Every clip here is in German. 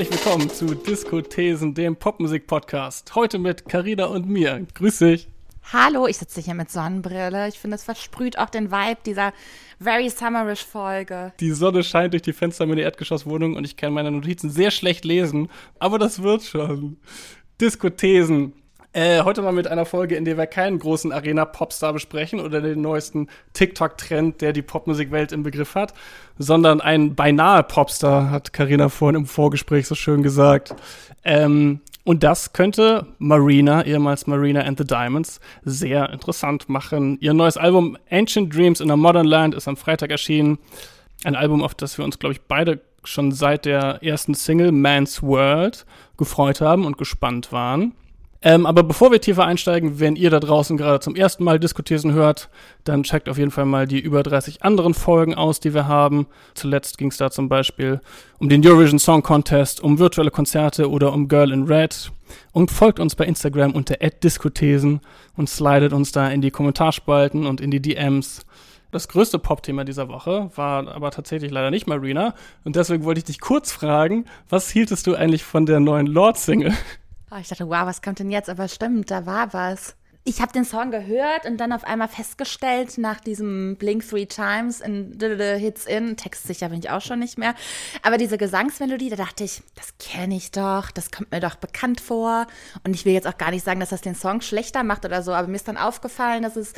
Herzlich willkommen zu Diskothesen, dem Popmusik-Podcast. Heute mit Carina und mir. Grüß dich. Hallo, ich sitze hier mit Sonnenbrille. Ich finde, es versprüht auch den Vibe dieser Very Summerish Folge. Die Sonne scheint durch die Fenster meiner Erdgeschosswohnung und ich kann meine Notizen sehr schlecht lesen, aber das wird schon. Diskothesen. Äh, heute mal mit einer Folge, in der wir keinen großen Arena-Popstar besprechen oder den neuesten TikTok-Trend, der die Popmusikwelt im Begriff hat, sondern ein beinahe Popstar, hat Karina vorhin im Vorgespräch so schön gesagt. Ähm, und das könnte Marina, ehemals Marina and the Diamonds, sehr interessant machen. Ihr neues Album Ancient Dreams in a Modern Land ist am Freitag erschienen. Ein Album, auf das wir uns, glaube ich, beide schon seit der ersten Single Man's World gefreut haben und gespannt waren. Ähm, aber bevor wir tiefer einsteigen, wenn ihr da draußen gerade zum ersten Mal Diskutieren hört, dann checkt auf jeden Fall mal die über 30 anderen Folgen aus, die wir haben. Zuletzt ging es da zum Beispiel um den Eurovision Song Contest, um virtuelle Konzerte oder um Girl in Red. Und folgt uns bei Instagram unter @diskuthesen und slidet uns da in die Kommentarspalten und in die DMs. Das größte Pop-Thema dieser Woche war aber tatsächlich leider nicht Marina. Und deswegen wollte ich dich kurz fragen, was hieltest du eigentlich von der neuen Lord-Single? Oh, ich dachte, wow, was kommt denn jetzt? Aber stimmt, da war was. Ich habe den Song gehört und dann auf einmal festgestellt, nach diesem Blink Three Times in Hits In, textsicher bin ich auch schon nicht mehr, aber diese Gesangsmelodie, da dachte ich, das kenne ich doch, das kommt mir doch bekannt vor. Und ich will jetzt auch gar nicht sagen, dass das den Song schlechter macht oder so, aber mir ist dann aufgefallen, dass es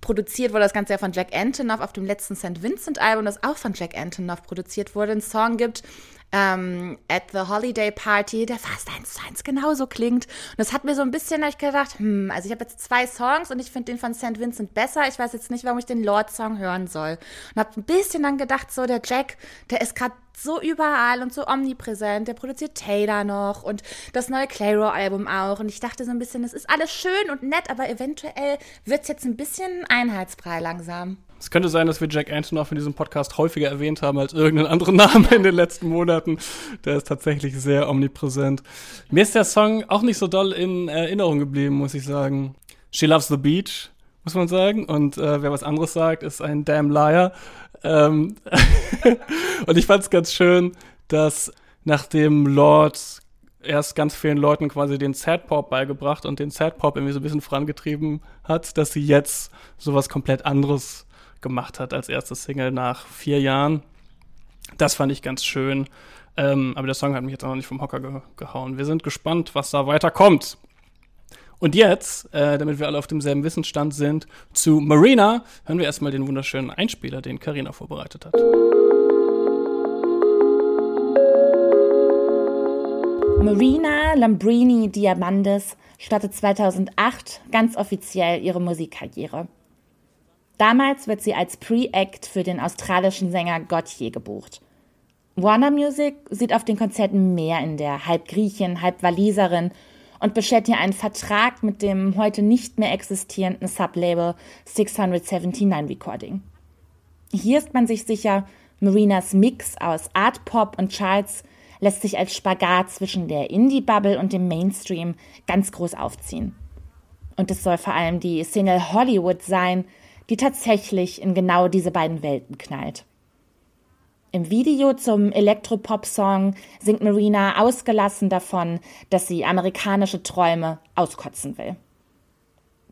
produziert wurde das Ganze ja von Jack Antonoff auf dem letzten St. Vincent Album, das auch von Jack Antonoff produziert wurde, ein Song gibt, ähm, At the Holiday Party, der fast eins zu eins genauso klingt. Und das hat mir so ein bisschen, ich gedacht, hm, also ich habe jetzt zwei Songs und ich finde den von St. Vincent besser. Ich weiß jetzt nicht, warum ich den Lord-Song hören soll. Und habe ein bisschen dann gedacht, so der Jack, der ist gerade so überall und so omnipräsent. Der produziert Taylor noch und das neue Clairo-Album auch. Und ich dachte so ein bisschen, das ist alles schön und nett, aber eventuell wird es jetzt ein bisschen Einheitsbrei langsam. Es könnte sein, dass wir Jack Antonoff in diesem Podcast häufiger erwähnt haben als irgendeinen anderen Namen in den letzten Monaten. Der ist tatsächlich sehr omnipräsent. Mir ist der Song auch nicht so doll in Erinnerung geblieben, muss ich sagen. She Loves the Beach, muss man sagen. Und äh, wer was anderes sagt, ist ein damn liar. Ähm und ich fand es ganz schön, dass nachdem Lord erst ganz vielen Leuten quasi den Sad Pop beigebracht und den Sad Pop irgendwie so ein bisschen vorangetrieben hat, dass sie jetzt sowas komplett anderes gemacht hat als erste Single nach vier Jahren. Das fand ich ganz schön. Ähm, aber der Song hat mich jetzt auch noch nicht vom Hocker ge gehauen. Wir sind gespannt, was da weiterkommt. Und jetzt, äh, damit wir alle auf demselben Wissensstand sind, zu Marina, hören wir erstmal den wunderschönen Einspieler, den Karina vorbereitet hat. Marina Lambrini Diamandis startet 2008 ganz offiziell ihre Musikkarriere. Damals wird sie als Pre-Act für den australischen Sänger Gautier gebucht. Warner Music sieht auf den Konzerten mehr in der halb Griechin, halb Waliserin und beschert ihr einen Vertrag mit dem heute nicht mehr existierenden Sublabel 679 Recording. Hier ist man sich sicher, Marinas Mix aus Art Pop und Charts lässt sich als Spagat zwischen der Indie-Bubble und dem Mainstream ganz groß aufziehen. Und es soll vor allem die Single Hollywood sein, die tatsächlich in genau diese beiden Welten knallt. Im Video zum Elektropop-Song singt Marina ausgelassen davon, dass sie amerikanische Träume auskotzen will.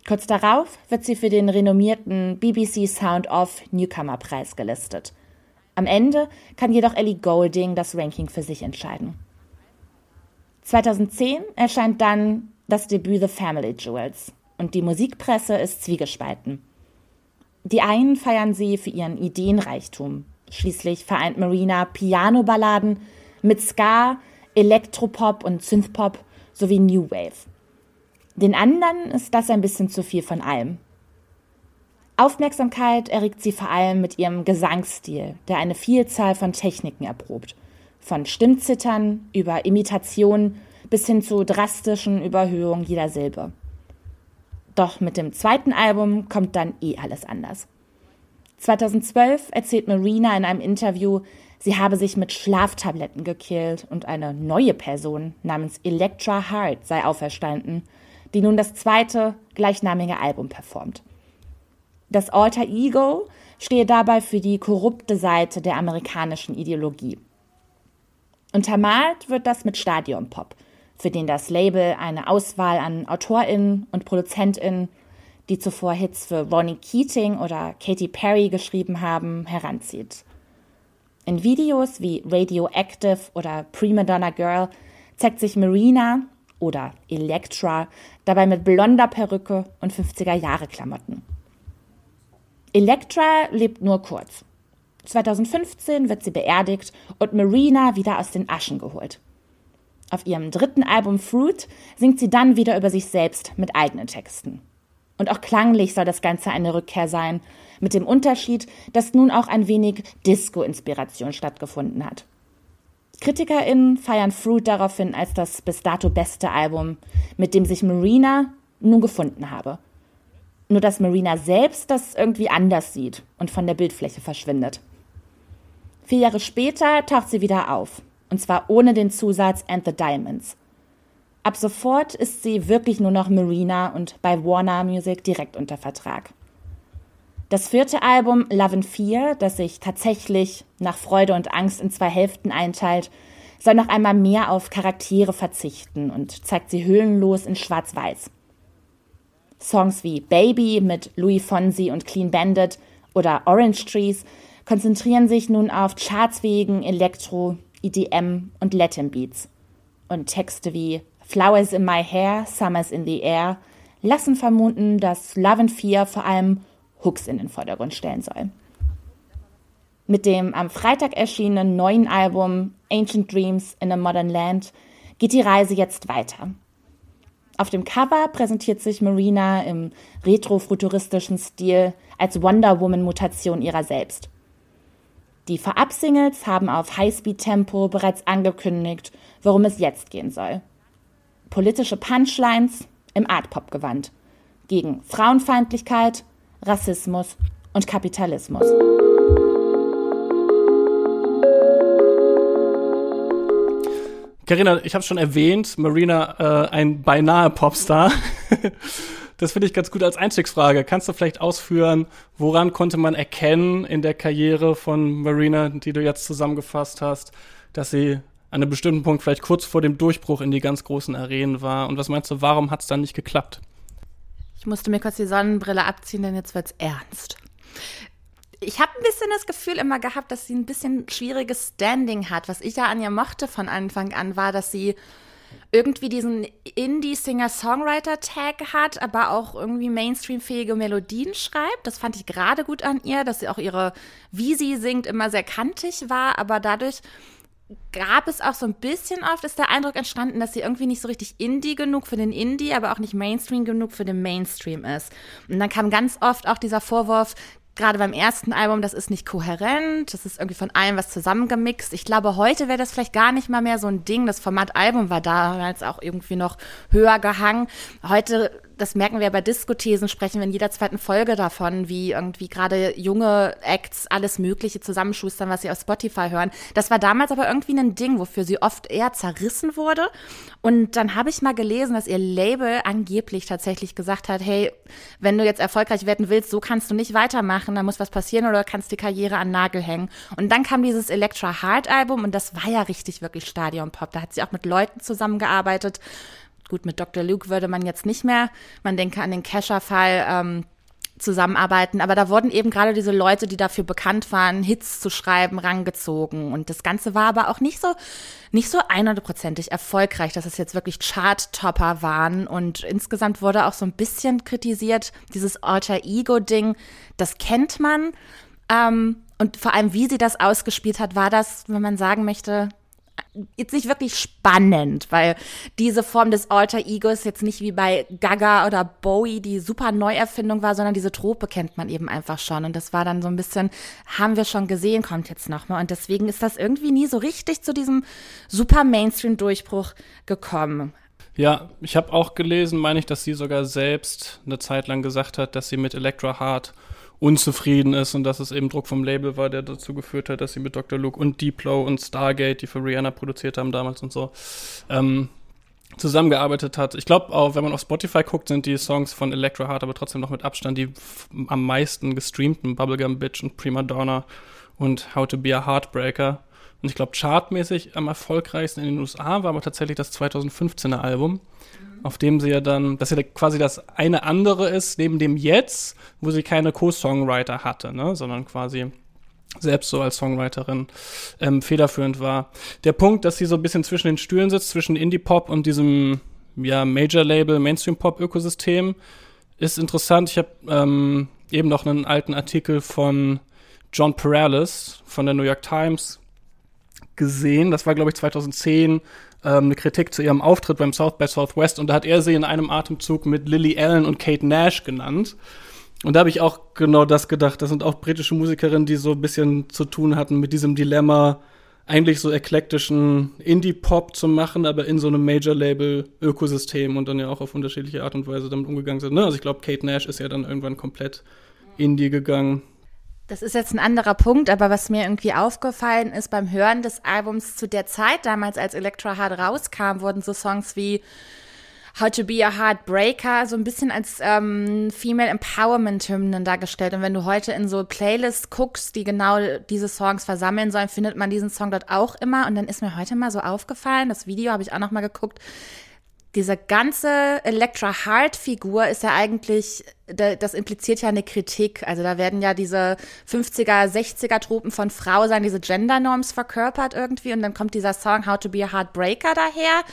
Kurz darauf wird sie für den renommierten BBC Sound Off Newcomer Preis gelistet. Am Ende kann jedoch Ellie Golding das Ranking für sich entscheiden. 2010 erscheint dann das Debüt The Family Jewels und die Musikpresse ist zwiegespalten. Die einen feiern sie für ihren Ideenreichtum. Schließlich vereint Marina Piano-Balladen mit Ska, Elektropop und Synthpop sowie New Wave. Den anderen ist das ein bisschen zu viel von allem. Aufmerksamkeit erregt sie vor allem mit ihrem Gesangsstil, der eine Vielzahl von Techniken erprobt. Von Stimmzittern über Imitationen bis hin zu drastischen Überhöhungen jeder Silbe. Doch mit dem zweiten Album kommt dann eh alles anders. 2012 erzählt Marina in einem Interview, sie habe sich mit Schlaftabletten gekillt und eine neue Person namens Electra Hart sei auferstanden, die nun das zweite gleichnamige Album performt. Das Alter Ego stehe dabei für die korrupte Seite der amerikanischen Ideologie. Untermalt wird das mit Stadionpop, für den das Label eine Auswahl an AutorInnen und ProduzentInnen, die zuvor Hits für Ronnie Keating oder Katy Perry geschrieben haben, heranzieht. In Videos wie Radioactive oder Prima Donna Girl zeigt sich Marina oder Elektra dabei mit blonder Perücke und 50er Jahre Klamotten. Elektra lebt nur kurz. 2015 wird sie beerdigt und Marina wieder aus den Aschen geholt. Auf ihrem dritten Album Fruit singt sie dann wieder über sich selbst mit eigenen Texten. Und auch klanglich soll das Ganze eine Rückkehr sein, mit dem Unterschied, dass nun auch ein wenig Disco-Inspiration stattgefunden hat. KritikerInnen feiern Fruit daraufhin als das bis dato beste Album, mit dem sich Marina nun gefunden habe. Nur dass Marina selbst das irgendwie anders sieht und von der Bildfläche verschwindet. Vier Jahre später taucht sie wieder auf, und zwar ohne den Zusatz And the Diamonds. Ab sofort ist sie wirklich nur noch Marina und bei Warner Music direkt unter Vertrag. Das vierte Album Love in Fear, das sich tatsächlich nach Freude und Angst in zwei Hälften einteilt, soll noch einmal mehr auf Charaktere verzichten und zeigt sie hüllenlos in Schwarz-Weiß. Songs wie Baby mit Louis Fonsi und Clean Bandit oder Orange Trees konzentrieren sich nun auf chartsfähigen Elektro, EDM und Latin Beats. Und Texte wie Flowers in My Hair, Summers in the Air lassen vermuten, dass Love and Fear vor allem Hooks in den Vordergrund stellen soll. Mit dem am Freitag erschienenen neuen Album Ancient Dreams in a Modern Land geht die Reise jetzt weiter. Auf dem Cover präsentiert sich Marina im retrofuturistischen Stil als Wonder Woman-Mutation ihrer selbst. Die Vorab-Singles haben auf Highspeed-Tempo bereits angekündigt, worum es jetzt gehen soll politische Punchlines im Art-Pop-Gewand gegen Frauenfeindlichkeit, Rassismus und Kapitalismus. Carina, ich habe schon erwähnt, Marina äh, ein beinahe Popstar. das finde ich ganz gut als Einstiegsfrage. Kannst du vielleicht ausführen, woran konnte man erkennen in der Karriere von Marina, die du jetzt zusammengefasst hast, dass sie an einem bestimmten Punkt vielleicht kurz vor dem Durchbruch in die ganz großen Arenen war. Und was meinst du, warum hat es dann nicht geklappt? Ich musste mir kurz die Sonnenbrille abziehen, denn jetzt wird's ernst. Ich habe ein bisschen das Gefühl immer gehabt, dass sie ein bisschen schwieriges Standing hat. Was ich ja an ihr mochte von Anfang an, war, dass sie irgendwie diesen Indie-Singer-Songwriter-Tag hat, aber auch irgendwie Mainstream-fähige Melodien schreibt. Das fand ich gerade gut an ihr, dass sie auch ihre, wie sie singt, immer sehr kantig war, aber dadurch gab es auch so ein bisschen oft, ist der Eindruck entstanden, dass sie irgendwie nicht so richtig Indie genug für den Indie, aber auch nicht Mainstream genug für den Mainstream ist. Und dann kam ganz oft auch dieser Vorwurf, gerade beim ersten Album, das ist nicht kohärent, das ist irgendwie von allem was zusammengemixt. Ich glaube, heute wäre das vielleicht gar nicht mal mehr so ein Ding. Das Format Album war damals auch irgendwie noch höher gehangen. Heute das merken wir bei Diskothesen, sprechen wir in jeder zweiten Folge davon, wie irgendwie gerade junge Acts alles Mögliche zusammenschustern, was sie auf Spotify hören. Das war damals aber irgendwie ein Ding, wofür sie oft eher zerrissen wurde. Und dann habe ich mal gelesen, dass ihr Label angeblich tatsächlich gesagt hat, hey, wenn du jetzt erfolgreich werden willst, so kannst du nicht weitermachen, da muss was passieren oder kannst die Karriere an Nagel hängen. Und dann kam dieses Electra Heart Album und das war ja richtig wirklich Stadion Pop. Da hat sie auch mit Leuten zusammengearbeitet Gut, mit Dr. Luke würde man jetzt nicht mehr, man denke an den Kescher-Fall, ähm, zusammenarbeiten. Aber da wurden eben gerade diese Leute, die dafür bekannt waren, Hits zu schreiben, rangezogen. Und das Ganze war aber auch nicht so, nicht so 100%ig erfolgreich, dass es jetzt wirklich Chart-Topper waren. Und insgesamt wurde auch so ein bisschen kritisiert, dieses Alter-Ego-Ding, das kennt man. Ähm, und vor allem, wie sie das ausgespielt hat, war das, wenn man sagen möchte, jetzt nicht wirklich spannend, weil diese Form des Alter Egos jetzt nicht wie bei Gaga oder Bowie die super Neuerfindung war, sondern diese Trope kennt man eben einfach schon. Und das war dann so ein bisschen, haben wir schon gesehen, kommt jetzt nochmal. Und deswegen ist das irgendwie nie so richtig zu diesem super Mainstream-Durchbruch gekommen. Ja, ich habe auch gelesen, meine ich, dass sie sogar selbst eine Zeit lang gesagt hat, dass sie mit Electra Heart unzufrieden ist und dass es eben Druck vom Label war, der dazu geführt hat, dass sie mit Dr. Luke und Diplo und Stargate, die für Rihanna produziert haben damals und so, ähm, zusammengearbeitet hat. Ich glaube auch, wenn man auf Spotify guckt, sind die Songs von Electro Heart aber trotzdem noch mit Abstand die am meisten gestreamten Bubblegum Bitch und Prima Donna und How to Be a Heartbreaker. Und ich glaube chartmäßig am erfolgreichsten in den USA war aber tatsächlich das 2015er Album, mhm. auf dem sie ja dann, dass ja quasi das eine andere ist, neben dem Jetzt, wo sie keine Co-Songwriter hatte, ne, sondern quasi selbst so als Songwriterin ähm, federführend war. Der Punkt, dass sie so ein bisschen zwischen den Stühlen sitzt, zwischen Indie-Pop und diesem ja, Major-Label, Mainstream-Pop-Ökosystem, ist interessant. Ich habe ähm, eben noch einen alten Artikel von John Perales von der New York Times gesehen. Das war, glaube ich, 2010 ähm, eine Kritik zu ihrem Auftritt beim South by Southwest und da hat er sie in einem Atemzug mit Lily Allen und Kate Nash genannt. Und da habe ich auch genau das gedacht. Das sind auch britische Musikerinnen, die so ein bisschen zu tun hatten mit diesem Dilemma, eigentlich so eklektischen Indie-Pop zu machen, aber in so einem Major-Label-Ökosystem und dann ja auch auf unterschiedliche Art und Weise damit umgegangen sind. Ne? Also ich glaube, Kate Nash ist ja dann irgendwann komplett Indie gegangen. Das ist jetzt ein anderer Punkt, aber was mir irgendwie aufgefallen ist beim Hören des Albums zu der Zeit, damals als Electro Hard rauskam, wurden so Songs wie How to Be a Heartbreaker so ein bisschen als ähm, Female Empowerment Hymnen dargestellt. Und wenn du heute in so Playlists guckst, die genau diese Songs versammeln sollen, findet man diesen Song dort auch immer. Und dann ist mir heute mal so aufgefallen, das Video habe ich auch noch mal geguckt, diese ganze Electra Heart Figur ist ja eigentlich, das impliziert ja eine Kritik. Also da werden ja diese 50er, 60er Tropen von Frau sein, diese Gender Norms verkörpert irgendwie und dann kommt dieser Song How to be a Heartbreaker daher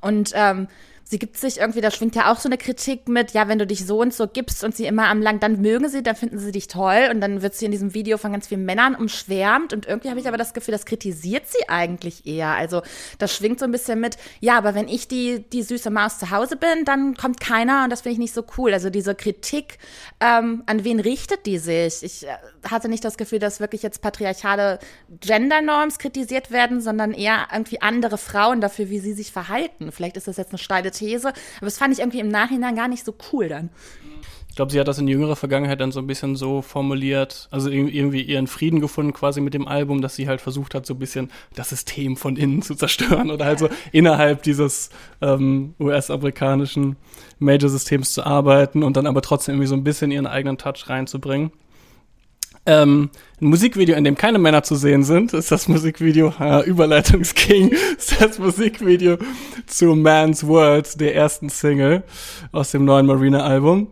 und ähm, sie gibt sich irgendwie, da schwingt ja auch so eine Kritik mit, ja, wenn du dich so und so gibst und sie immer am Lang, dann mögen sie, dann finden sie dich toll und dann wird sie in diesem Video von ganz vielen Männern umschwärmt und irgendwie habe ich aber das Gefühl, das kritisiert sie eigentlich eher. Also das schwingt so ein bisschen mit, ja, aber wenn ich die, die süße Maus zu Hause bin, dann kommt keiner und das finde ich nicht so cool. Also diese Kritik, ähm, an wen richtet die sich? Ich äh, hatte nicht das Gefühl, dass wirklich jetzt patriarchale Gender-Norms kritisiert werden, sondern eher irgendwie andere Frauen dafür, wie sie sich verhalten. Vielleicht ist das jetzt eine steile These. Aber das fand ich irgendwie im Nachhinein gar nicht so cool dann. Ich glaube, sie hat das in jüngerer Vergangenheit dann so ein bisschen so formuliert, also irgendwie ihren Frieden gefunden quasi mit dem Album, dass sie halt versucht hat, so ein bisschen das System von innen zu zerstören oder halt so innerhalb dieses ähm, US-amerikanischen Major-Systems zu arbeiten und dann aber trotzdem irgendwie so ein bisschen ihren eigenen Touch reinzubringen. Ähm, ein Musikvideo, in dem keine Männer zu sehen sind, ist das Musikvideo, äh, Überleitungsking, ist das Musikvideo zu Man's World, der ersten Single aus dem neuen Marina-Album.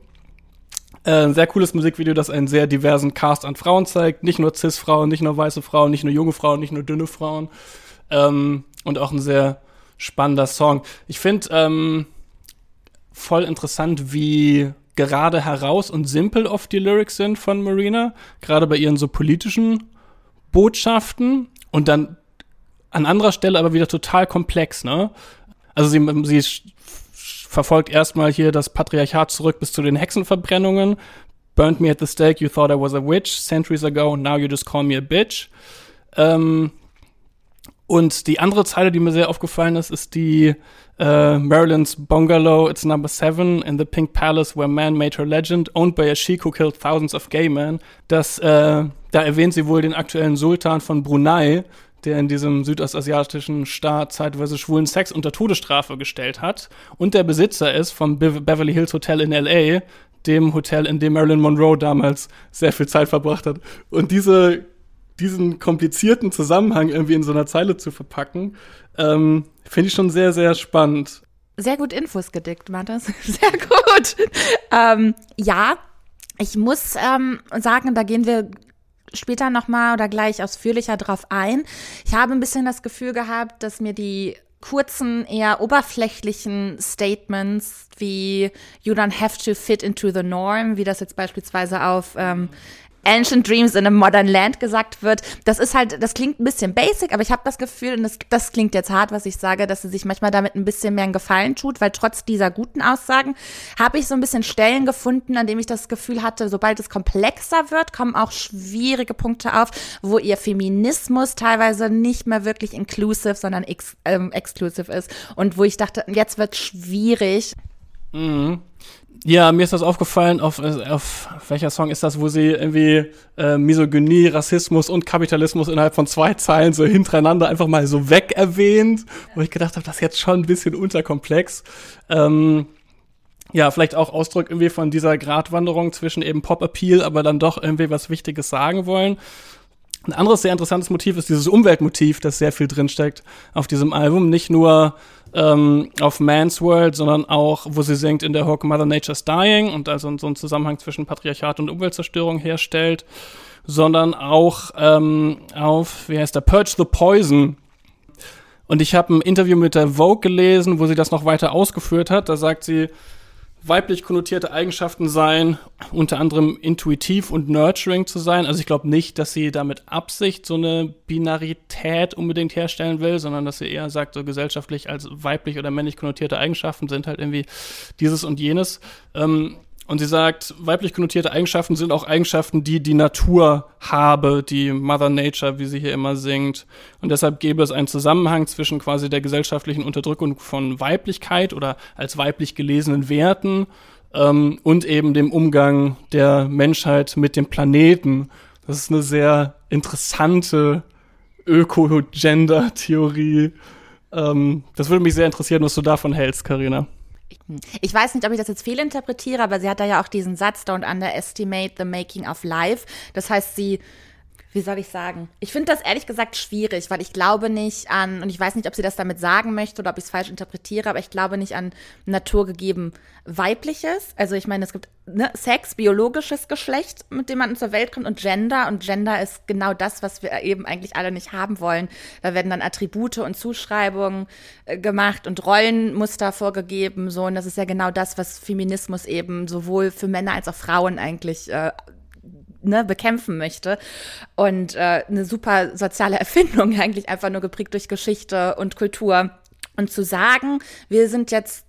Äh, ein sehr cooles Musikvideo, das einen sehr diversen Cast an Frauen zeigt. Nicht nur Cis-Frauen, nicht nur weiße Frauen, nicht nur junge Frauen, nicht nur dünne Frauen. Ähm, und auch ein sehr spannender Song. Ich finde ähm, voll interessant, wie gerade heraus und simpel oft die Lyrics sind von Marina, gerade bei ihren so politischen Botschaften und dann an anderer Stelle aber wieder total komplex, ne? Also sie, sie verfolgt erstmal hier das Patriarchat zurück bis zu den Hexenverbrennungen. Burned me at the stake, you thought I was a witch centuries ago, now you just call me a bitch. Ähm, und die andere Zeile, die mir sehr aufgefallen ist, ist die äh, Maryland's Bungalow, it's number seven in the Pink Palace where man made her legend, owned by a sheik who killed thousands of gay men. Das, äh, da erwähnt sie wohl den aktuellen Sultan von Brunei, der in diesem südostasiatischen Staat zeitweise schwulen Sex unter Todesstrafe gestellt hat. Und der Besitzer ist vom Be Beverly Hills Hotel in L.A., dem Hotel, in dem Marilyn Monroe damals sehr viel Zeit verbracht hat. Und diese diesen komplizierten Zusammenhang irgendwie in so einer Zeile zu verpacken, ähm, finde ich schon sehr, sehr spannend. Sehr gut Infos gedickt, Matthias. Sehr gut. Ähm, ja, ich muss ähm, sagen, da gehen wir später nochmal oder gleich ausführlicher drauf ein. Ich habe ein bisschen das Gefühl gehabt, dass mir die kurzen, eher oberflächlichen Statements wie You don't have to fit into the norm, wie das jetzt beispielsweise auf ähm, Ancient Dreams in a Modern Land gesagt wird. Das ist halt, das klingt ein bisschen basic, aber ich habe das Gefühl, und das, das klingt jetzt hart, was ich sage, dass sie sich manchmal damit ein bisschen mehr einen Gefallen tut, weil trotz dieser guten Aussagen habe ich so ein bisschen Stellen gefunden, an dem ich das Gefühl hatte, sobald es komplexer wird, kommen auch schwierige Punkte auf, wo ihr Feminismus teilweise nicht mehr wirklich inclusive, sondern ex, ähm, exclusive ist und wo ich dachte, jetzt wird schwierig. Mhm. Ja, mir ist das aufgefallen, auf, äh, auf welcher Song ist das, wo sie irgendwie äh, Misogynie, Rassismus und Kapitalismus innerhalb von zwei Zeilen so hintereinander einfach mal so weg erwähnt, wo ich gedacht habe, das ist jetzt schon ein bisschen unterkomplex. Ähm, ja, vielleicht auch Ausdruck irgendwie von dieser Gratwanderung zwischen eben Pop-Appeal, aber dann doch irgendwie was Wichtiges sagen wollen. Ein anderes sehr interessantes Motiv ist dieses Umweltmotiv, das sehr viel drinsteckt auf diesem Album. Nicht nur ähm, auf Man's World, sondern auch, wo sie singt in der Hook Mother Nature's Dying und also so einen Zusammenhang zwischen Patriarchat und Umweltzerstörung herstellt, sondern auch ähm, auf, wie heißt der, Purge the Poison. Und ich habe ein Interview mit der Vogue gelesen, wo sie das noch weiter ausgeführt hat. Da sagt sie, weiblich konnotierte Eigenschaften sein, unter anderem intuitiv und nurturing zu sein. Also ich glaube nicht, dass sie damit Absicht so eine Binarität unbedingt herstellen will, sondern dass sie eher sagt, so gesellschaftlich als weiblich oder männlich konnotierte Eigenschaften sind halt irgendwie dieses und jenes. Ähm, und sie sagt, weiblich konnotierte Eigenschaften sind auch Eigenschaften, die die Natur habe, die Mother Nature, wie sie hier immer singt. Und deshalb gäbe es einen Zusammenhang zwischen quasi der gesellschaftlichen Unterdrückung von Weiblichkeit oder als weiblich gelesenen Werten ähm, und eben dem Umgang der Menschheit mit dem Planeten. Das ist eine sehr interessante Öko-Gender-Theorie. Ähm, das würde mich sehr interessieren, was du davon hältst, Karina. Ich weiß nicht, ob ich das jetzt fehlinterpretiere, aber sie hat da ja auch diesen Satz, don't underestimate the making of life. Das heißt, sie wie soll ich sagen? Ich finde das ehrlich gesagt schwierig, weil ich glaube nicht an, und ich weiß nicht, ob sie das damit sagen möchte oder ob ich es falsch interpretiere, aber ich glaube nicht an naturgegeben weibliches. Also ich meine, es gibt ne, Sex, biologisches Geschlecht, mit dem man zur Welt kommt und Gender. Und Gender ist genau das, was wir eben eigentlich alle nicht haben wollen. Da werden dann Attribute und Zuschreibungen äh, gemacht und Rollenmuster vorgegeben. So, und das ist ja genau das, was Feminismus eben sowohl für Männer als auch Frauen eigentlich äh, ne, bekämpfen möchte. Und äh, eine super soziale Erfindung, eigentlich einfach nur geprägt durch Geschichte und Kultur. Und zu sagen, wir sind jetzt,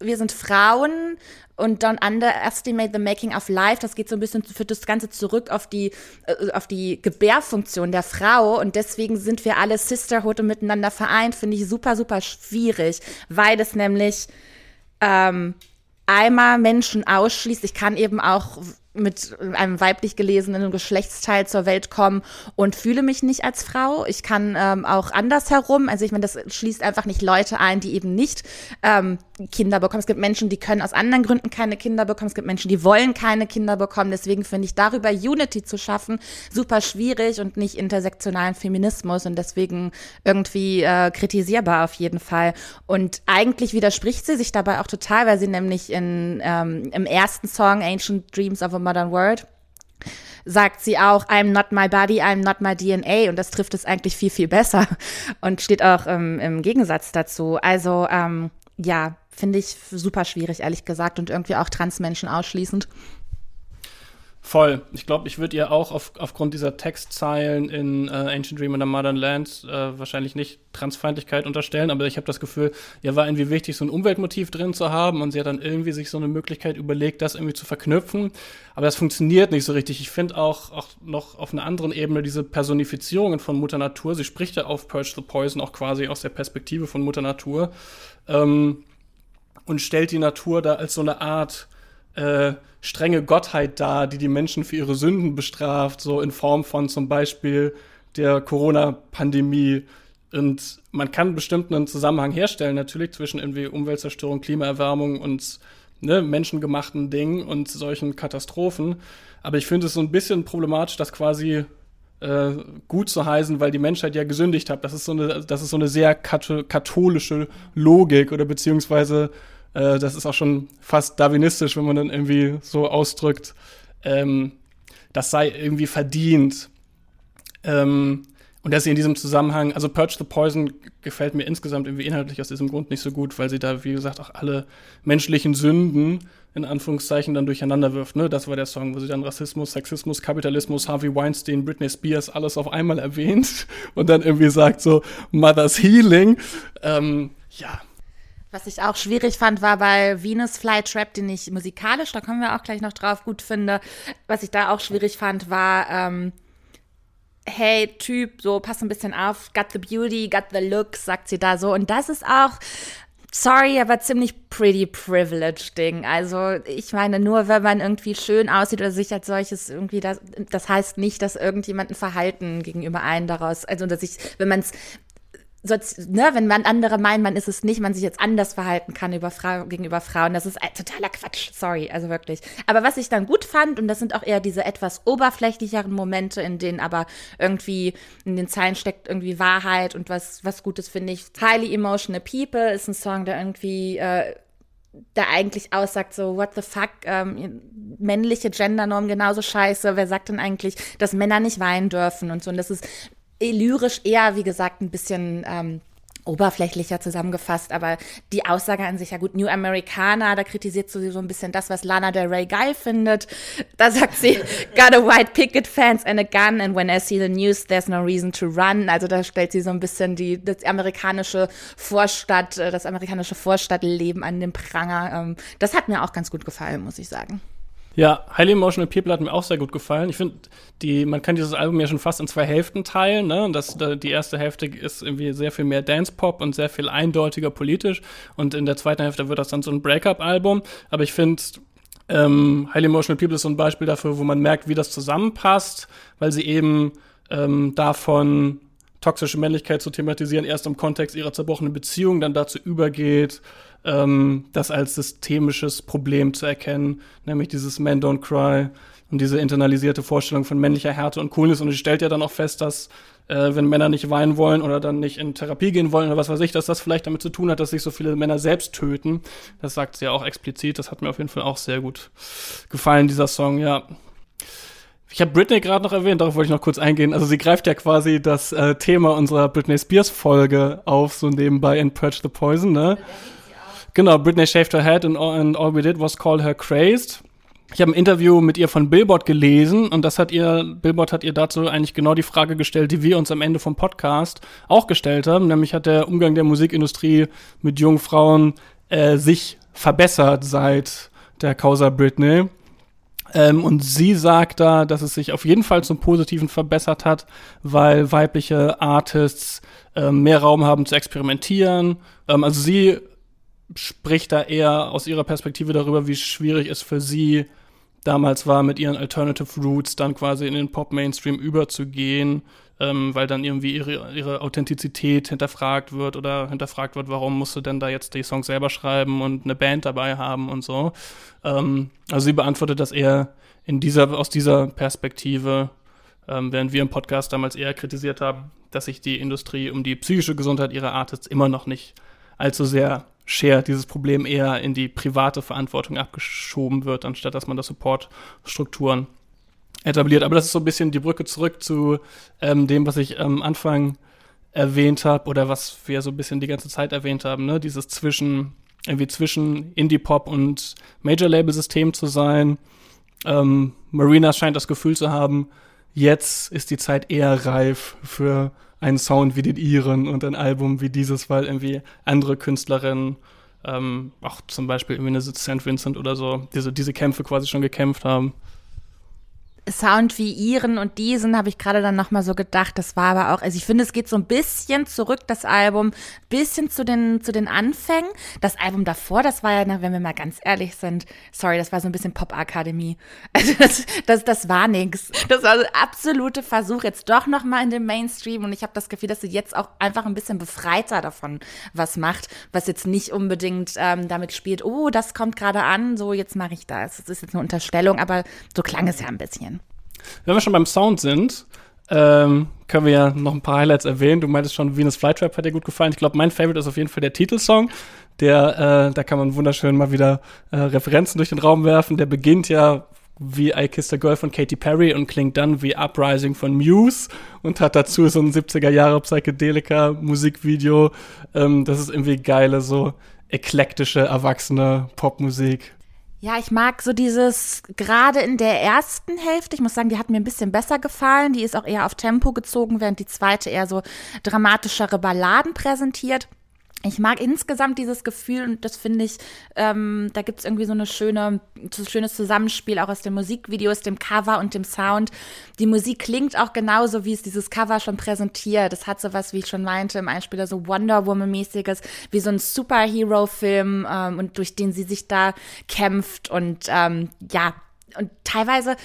wir sind Frauen und don't underestimate the making of life, das geht so ein bisschen, für das Ganze zurück auf die, äh, auf die Gebärfunktion der Frau und deswegen sind wir alle Sisterhood und miteinander vereint, finde ich super, super schwierig, weil es nämlich ähm, einmal Menschen ausschließt. Ich kann eben auch mit einem weiblich gelesenen Geschlechtsteil zur Welt kommen und fühle mich nicht als Frau. Ich kann ähm, auch andersherum, also ich meine, das schließt einfach nicht Leute ein, die eben nicht ähm, Kinder bekommen. Es gibt Menschen, die können aus anderen Gründen keine Kinder bekommen. Es gibt Menschen, die wollen keine Kinder bekommen. Deswegen finde ich darüber Unity zu schaffen super schwierig und nicht intersektionalen Feminismus und deswegen irgendwie äh, kritisierbar auf jeden Fall. Und eigentlich widerspricht sie sich dabei auch total, weil sie nämlich in, ähm, im ersten Song Ancient Dreams of a Modern World sagt sie auch, I'm not my body, I'm not my DNA. Und das trifft es eigentlich viel, viel besser und steht auch ähm, im Gegensatz dazu. Also ähm, ja, finde ich super schwierig, ehrlich gesagt, und irgendwie auch Transmenschen ausschließend. Voll. Ich glaube, ich würde ihr auch auf, aufgrund dieser Textzeilen in äh, Ancient Dream and the Modern Land äh, wahrscheinlich nicht Transfeindlichkeit unterstellen, aber ich habe das Gefühl, ihr war irgendwie wichtig, so ein Umweltmotiv drin zu haben und sie hat dann irgendwie sich so eine Möglichkeit überlegt, das irgendwie zu verknüpfen. Aber das funktioniert nicht so richtig. Ich finde auch, auch noch auf einer anderen Ebene diese Personifizierungen von Mutter Natur. Sie spricht ja auf Purge the Poison auch quasi aus der Perspektive von Mutter Natur ähm, und stellt die Natur da als so eine Art äh, strenge Gottheit dar, die die Menschen für ihre Sünden bestraft, so in Form von zum Beispiel der Corona-Pandemie. Und man kann bestimmt einen Zusammenhang herstellen, natürlich zwischen irgendwie Umweltzerstörung, Klimaerwärmung und ne, menschengemachten Dingen und solchen Katastrophen. Aber ich finde es so ein bisschen problematisch, das quasi äh, gut zu heißen, weil die Menschheit ja gesündigt hat. Das ist so eine, das ist so eine sehr katholische Logik oder beziehungsweise äh, das ist auch schon fast darwinistisch, wenn man dann irgendwie so ausdrückt, ähm, das sei irgendwie verdient. Ähm, und dass sie in diesem Zusammenhang, also Purge the Poison gefällt mir insgesamt irgendwie inhaltlich aus diesem Grund nicht so gut, weil sie da, wie gesagt, auch alle menschlichen Sünden in Anführungszeichen dann durcheinander wirft. Ne? Das war der Song, wo sie dann Rassismus, Sexismus, Kapitalismus, Harvey Weinstein, Britney Spears alles auf einmal erwähnt und dann irgendwie sagt so Mother's Healing. Ähm, ja, was ich auch schwierig fand, war bei Venus Flytrap, den ich musikalisch, da kommen wir auch gleich noch drauf, gut finde. Was ich da auch schwierig fand, war, ähm, hey, Typ, so, pass ein bisschen auf, got the beauty, got the looks, sagt sie da so. Und das ist auch, sorry, aber ziemlich pretty privilege Ding. Also ich meine, nur wenn man irgendwie schön aussieht oder sich als solches irgendwie, das, das heißt nicht, dass irgendjemand ein Verhalten gegenüber einen daraus, also dass ich, wenn man es so, ne, wenn man andere meinen, man ist es nicht, man sich jetzt anders verhalten kann über Frau, gegenüber Frauen. Das ist totaler Quatsch, sorry, also wirklich. Aber was ich dann gut fand, und das sind auch eher diese etwas oberflächlicheren Momente, in denen aber irgendwie in den Zeilen steckt irgendwie Wahrheit und was, was Gutes, finde ich. Highly Emotional People ist ein Song, der irgendwie äh, da eigentlich aussagt, so, what the fuck, ähm, männliche Gendernorm genauso scheiße. Wer sagt denn eigentlich, dass Männer nicht weinen dürfen und so? Und das ist lyrisch eher, wie gesagt, ein bisschen ähm, oberflächlicher zusammengefasst, aber die Aussage an sich, ja gut, New Americana, da kritisiert sie so ein bisschen das, was Lana Del Rey geil findet. Da sagt sie, got a white picket fence and a gun and when I see the news, there's no reason to run. Also da stellt sie so ein bisschen die, das amerikanische Vorstadt, äh, das amerikanische Vorstadtleben an den Pranger. Ähm, das hat mir auch ganz gut gefallen, muss ich sagen. Ja, Highly Emotional People hat mir auch sehr gut gefallen. Ich finde, die, man kann dieses Album ja schon fast in zwei Hälften teilen. Ne? Das, die erste Hälfte ist irgendwie sehr viel mehr Dance-Pop und sehr viel eindeutiger politisch. Und in der zweiten Hälfte wird das dann so ein Breakup-Album. Aber ich finde, ähm, Highly Emotional People ist so ein Beispiel dafür, wo man merkt, wie das zusammenpasst, weil sie eben ähm, davon toxische Männlichkeit zu thematisieren, erst im Kontext ihrer zerbrochenen Beziehung, dann dazu übergeht, ähm, das als systemisches Problem zu erkennen, nämlich dieses Men Don't Cry und diese internalisierte Vorstellung von männlicher Härte und Coolness. Und sie stellt ja dann auch fest, dass äh, wenn Männer nicht weinen wollen oder dann nicht in Therapie gehen wollen oder was weiß ich, dass das vielleicht damit zu tun hat, dass sich so viele Männer selbst töten. Das sagt sie ja auch explizit. Das hat mir auf jeden Fall auch sehr gut gefallen, dieser Song, ja. Ich habe Britney gerade noch erwähnt, darauf wollte ich noch kurz eingehen. Also sie greift ja quasi das äh, Thema unserer Britney Spears Folge auf, so nebenbei in Purge the Poison, ne? Genau, Britney shaved her head and all, and all we did was call her crazed. Ich habe ein Interview mit ihr von Billboard gelesen und das hat ihr, Billboard hat ihr dazu eigentlich genau die Frage gestellt, die wir uns am Ende vom Podcast auch gestellt haben. Nämlich hat der Umgang der Musikindustrie mit jungen Frauen äh, sich verbessert seit der Causa Britney. Ähm, und sie sagt da, dass es sich auf jeden Fall zum Positiven verbessert hat, weil weibliche Artists ähm, mehr Raum haben zu experimentieren. Ähm, also sie spricht da eher aus ihrer Perspektive darüber, wie schwierig es für sie damals war, mit ihren Alternative Roots dann quasi in den Pop-Mainstream überzugehen, ähm, weil dann irgendwie ihre, ihre Authentizität hinterfragt wird oder hinterfragt wird, warum musst du denn da jetzt die Songs selber schreiben und eine Band dabei haben und so. Ähm, also sie beantwortet das eher in dieser, aus dieser Perspektive, ähm, während wir im Podcast damals eher kritisiert haben, dass sich die Industrie um die psychische Gesundheit ihrer Artists immer noch nicht allzu sehr Share dieses Problem eher in die private Verantwortung abgeschoben wird, anstatt dass man da Supportstrukturen etabliert. Aber das ist so ein bisschen die Brücke zurück zu ähm, dem, was ich am Anfang erwähnt habe oder was wir so ein bisschen die ganze Zeit erwähnt haben, ne? Dieses zwischen, irgendwie zwischen Indie-Pop und Major-Label-System zu sein. Ähm, Marina scheint das Gefühl zu haben, jetzt ist die Zeit eher reif für einen Sound wie den ihren und ein Album wie dieses, weil irgendwie andere Künstlerinnen, ähm, auch zum Beispiel irgendwie eine St. Vincent oder so, diese, diese Kämpfe quasi schon gekämpft haben. Sound wie ihren und diesen habe ich gerade dann nochmal so gedacht. Das war aber auch, also ich finde, es geht so ein bisschen zurück, das Album, bisschen zu den, zu den Anfängen. Das Album davor, das war ja, wenn wir mal ganz ehrlich sind, sorry, das war so ein bisschen Pop-Akademie. Also das, das, das war nix. Das war so absolute Versuch, jetzt doch nochmal in den Mainstream und ich habe das Gefühl, dass sie jetzt auch einfach ein bisschen befreiter davon was macht, was jetzt nicht unbedingt ähm, damit spielt, oh, das kommt gerade an, so jetzt mache ich das. Das ist jetzt eine Unterstellung, aber so klang es ja ein bisschen. Wenn wir schon beim Sound sind, ähm, können wir ja noch ein paar Highlights erwähnen. Du meintest schon, Venus Flytrap hat dir gut gefallen. Ich glaube, mein Favorite ist auf jeden Fall der Titelsong. Der, äh, da kann man wunderschön mal wieder äh, Referenzen durch den Raum werfen. Der beginnt ja wie I Kissed a Girl von Katy Perry und klingt dann wie Uprising von Muse und hat dazu so ein 70er Jahre Psychedelika Musikvideo. Ähm, das ist irgendwie geile, so eklektische, erwachsene Popmusik. Ja, ich mag so dieses, gerade in der ersten Hälfte, ich muss sagen, die hat mir ein bisschen besser gefallen. Die ist auch eher auf Tempo gezogen, während die zweite eher so dramatischere Balladen präsentiert ich mag insgesamt dieses Gefühl und das finde ich, ähm, da gibt es irgendwie so eine schöne, so ein schönes Zusammenspiel auch aus den Musikvideos, dem Cover und dem Sound. Die Musik klingt auch genauso, wie es dieses Cover schon präsentiert. Das hat so was, wie ich schon meinte, im Einspieler so Wonder Woman-mäßiges, wie so ein Superhero-Film ähm, und durch den sie sich da kämpft und ähm, ja, und teilweise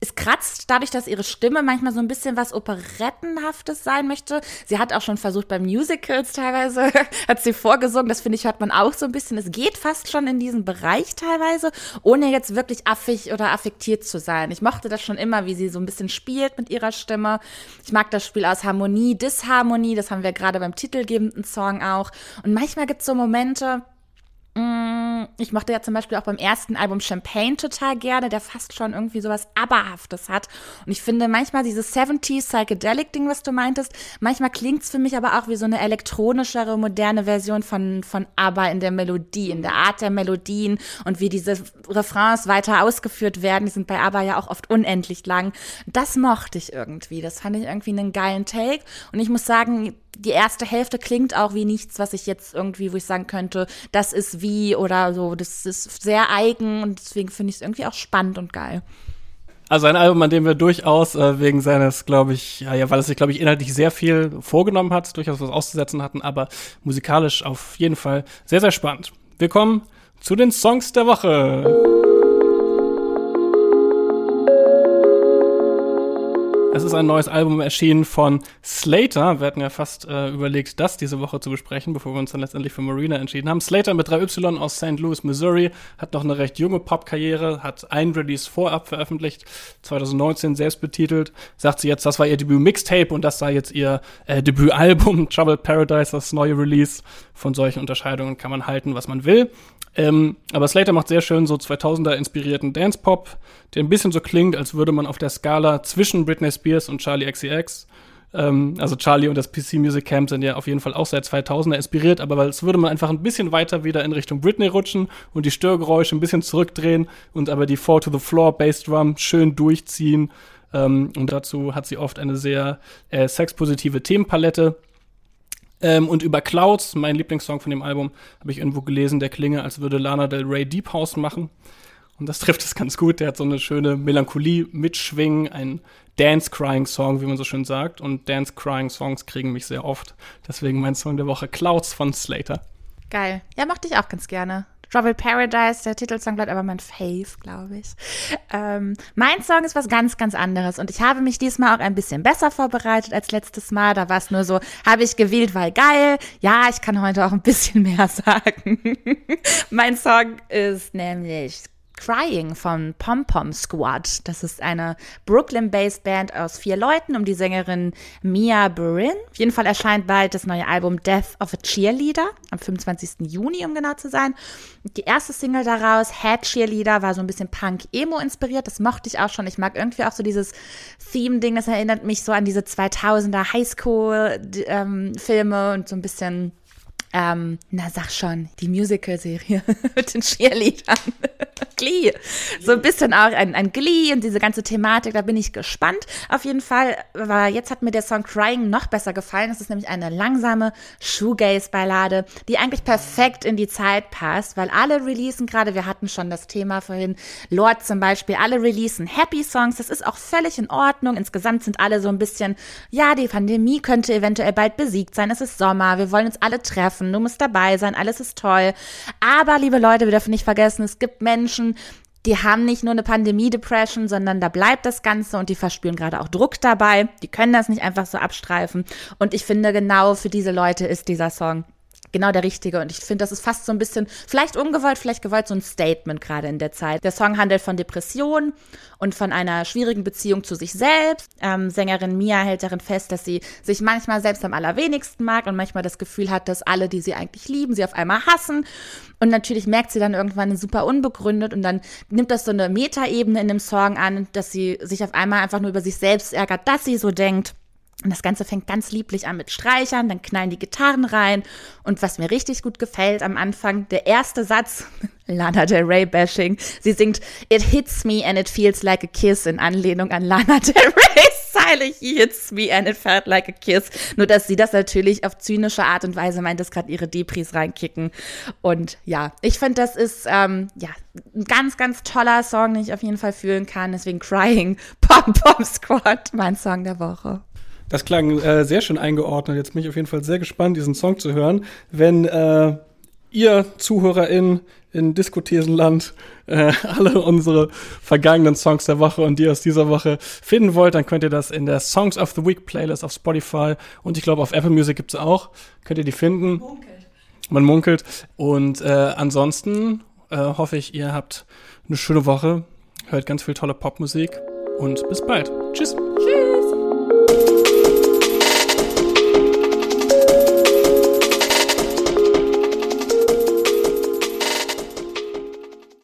es kratzt dadurch, dass ihre Stimme manchmal so ein bisschen was Operettenhaftes sein möchte. Sie hat auch schon versucht bei Musicals teilweise, hat sie vorgesungen. Das finde ich, hört man auch so ein bisschen. Es geht fast schon in diesen Bereich teilweise, ohne jetzt wirklich affig oder affektiert zu sein. Ich mochte das schon immer, wie sie so ein bisschen spielt mit ihrer Stimme. Ich mag das Spiel aus Harmonie, Disharmonie. Das haben wir gerade beim titelgebenden Song auch. Und manchmal gibt es so Momente, Mm, ich mochte ja zum Beispiel auch beim ersten Album Champagne total gerne, der fast schon irgendwie sowas Aberhaftes hat. Und ich finde manchmal dieses 70s Psychedelic-Ding, was du meintest, manchmal klingt es für mich aber auch wie so eine elektronischere, moderne Version von, von ABBA in der Melodie, in der Art der Melodien und wie diese Refrains weiter ausgeführt werden. Die sind bei ABBA ja auch oft unendlich lang. Das mochte ich irgendwie. Das fand ich irgendwie einen geilen Take. Und ich muss sagen, die erste Hälfte klingt auch wie nichts, was ich jetzt irgendwie, wo ich sagen könnte, das ist wie oder so. Das ist sehr eigen und deswegen finde ich es irgendwie auch spannend und geil. Also ein Album, an dem wir durchaus äh, wegen seines, glaube ich, ja, weil es sich, glaube ich, inhaltlich sehr viel vorgenommen hat, durchaus was auszusetzen hatten, aber musikalisch auf jeden Fall sehr, sehr spannend. Wir kommen zu den Songs der Woche. Es ist ein neues Album erschienen von Slater. Wir hatten ja fast äh, überlegt, das diese Woche zu besprechen, bevor wir uns dann letztendlich für Marina entschieden haben. Slater mit 3Y aus St. Louis, Missouri, hat noch eine recht junge Pop-Karriere, hat ein Release vorab veröffentlicht, 2019 selbst betitelt. Sagt sie jetzt, das war ihr Debüt-Mixtape und das sei jetzt ihr äh, Debütalbum, Troubled Paradise, das neue Release. Von solchen Unterscheidungen kann man halten, was man will. Ähm, aber Slater macht sehr schön so 2000er inspirierten Dance-Pop, der ein bisschen so klingt, als würde man auf der Skala zwischen Britney Spears und Charlie XCX ähm, also Charlie und das PC Music Camp sind ja auf jeden Fall auch seit 2000er inspiriert, aber als würde man einfach ein bisschen weiter wieder in Richtung Britney rutschen und die Störgeräusche ein bisschen zurückdrehen und aber die Fall to the Floor Bass Drum schön durchziehen. Ähm, und dazu hat sie oft eine sehr äh, sexpositive Themenpalette. Ähm, und über Clouds, mein Lieblingssong von dem Album, habe ich irgendwo gelesen, der klinge, als würde Lana Del Rey Deep House machen. Und das trifft es ganz gut. Der hat so eine schöne Melancholie mitschwingen, ein Dance-Crying-Song, wie man so schön sagt. Und Dance-Crying-Songs kriegen mich sehr oft. Deswegen mein Song der Woche Clouds von Slater. Geil. Ja, mochte ich auch ganz gerne. Trouble Paradise, der Titelsong bleibt aber mein Fave, glaube ich. Ähm, mein Song ist was ganz, ganz anderes und ich habe mich diesmal auch ein bisschen besser vorbereitet als letztes Mal. Da war es nur so, habe ich gewählt, weil geil. Ja, ich kann heute auch ein bisschen mehr sagen. mein Song ist nämlich Crying von Pom Pom Squad. Das ist eine Brooklyn-based Band aus vier Leuten um die Sängerin Mia Burin. Auf jeden Fall erscheint bald das neue Album Death of a Cheerleader am 25. Juni, um genau zu sein. Die erste Single daraus, Head Cheerleader, war so ein bisschen Punk-Emo inspiriert. Das mochte ich auch schon. Ich mag irgendwie auch so dieses Theme-Ding. Das erinnert mich so an diese 2000er Highschool-Filme ähm, und so ein bisschen ähm, na sag schon, die Musical-Serie mit den Cheerleadern. Glee. So ein bisschen auch ein, ein Glee und diese ganze Thematik, da bin ich gespannt. Auf jeden Fall, aber jetzt hat mir der Song Crying noch besser gefallen. Es ist nämlich eine langsame Shoegaze-Ballade, die eigentlich perfekt in die Zeit passt, weil alle releasen gerade, wir hatten schon das Thema vorhin, Lord zum Beispiel, alle releasen Happy Songs. Das ist auch völlig in Ordnung. Insgesamt sind alle so ein bisschen, ja, die Pandemie könnte eventuell bald besiegt sein. Es ist Sommer, wir wollen uns alle treffen, du musst dabei sein, alles ist toll. Aber, liebe Leute, wir dürfen nicht vergessen, es gibt Menschen, die haben nicht nur eine Pandemie-Depression, sondern da bleibt das Ganze und die verspüren gerade auch Druck dabei. Die können das nicht einfach so abstreifen. Und ich finde, genau für diese Leute ist dieser Song genau der richtige. Und ich finde, das ist fast so ein bisschen, vielleicht ungewollt, vielleicht gewollt, so ein Statement gerade in der Zeit. Der Song handelt von Depressionen und von einer schwierigen Beziehung zu sich selbst. Ähm, Sängerin Mia hält darin fest, dass sie sich manchmal selbst am allerwenigsten mag und manchmal das Gefühl hat, dass alle, die sie eigentlich lieben, sie auf einmal hassen. Und natürlich merkt sie dann irgendwann super unbegründet und dann nimmt das so eine Metaebene in dem Song an, dass sie sich auf einmal einfach nur über sich selbst ärgert, dass sie so denkt. Und das Ganze fängt ganz lieblich an mit Streichern, dann knallen die Gitarren rein. Und was mir richtig gut gefällt am Anfang, der erste Satz, Lana Del Rey Bashing, sie singt It hits me and it feels like a kiss in Anlehnung an Lana Del Reys He hits me and it felt like a kiss. Nur, dass sie das natürlich auf zynische Art und Weise meint, dass gerade ihre Depris reinkicken. Und ja, ich finde, das ist ähm, ja ein ganz, ganz toller Song, den ich auf jeden Fall fühlen kann. Deswegen Crying Pom Pom Squad, mein Song der Woche. Das klang äh, sehr schön eingeordnet. Jetzt bin ich auf jeden Fall sehr gespannt, diesen Song zu hören. Wenn äh, ihr ZuhörerInnen in Diskothesenland äh, alle unsere vergangenen Songs der Woche und die aus dieser Woche finden wollt, dann könnt ihr das in der Songs of the Week Playlist auf Spotify und ich glaube auf Apple Music gibt's auch. Könnt ihr die finden. Munkelt. Man munkelt. Und äh, ansonsten äh, hoffe ich, ihr habt eine schöne Woche, hört ganz viel tolle Popmusik und bis bald. Tschüss. Tschüss.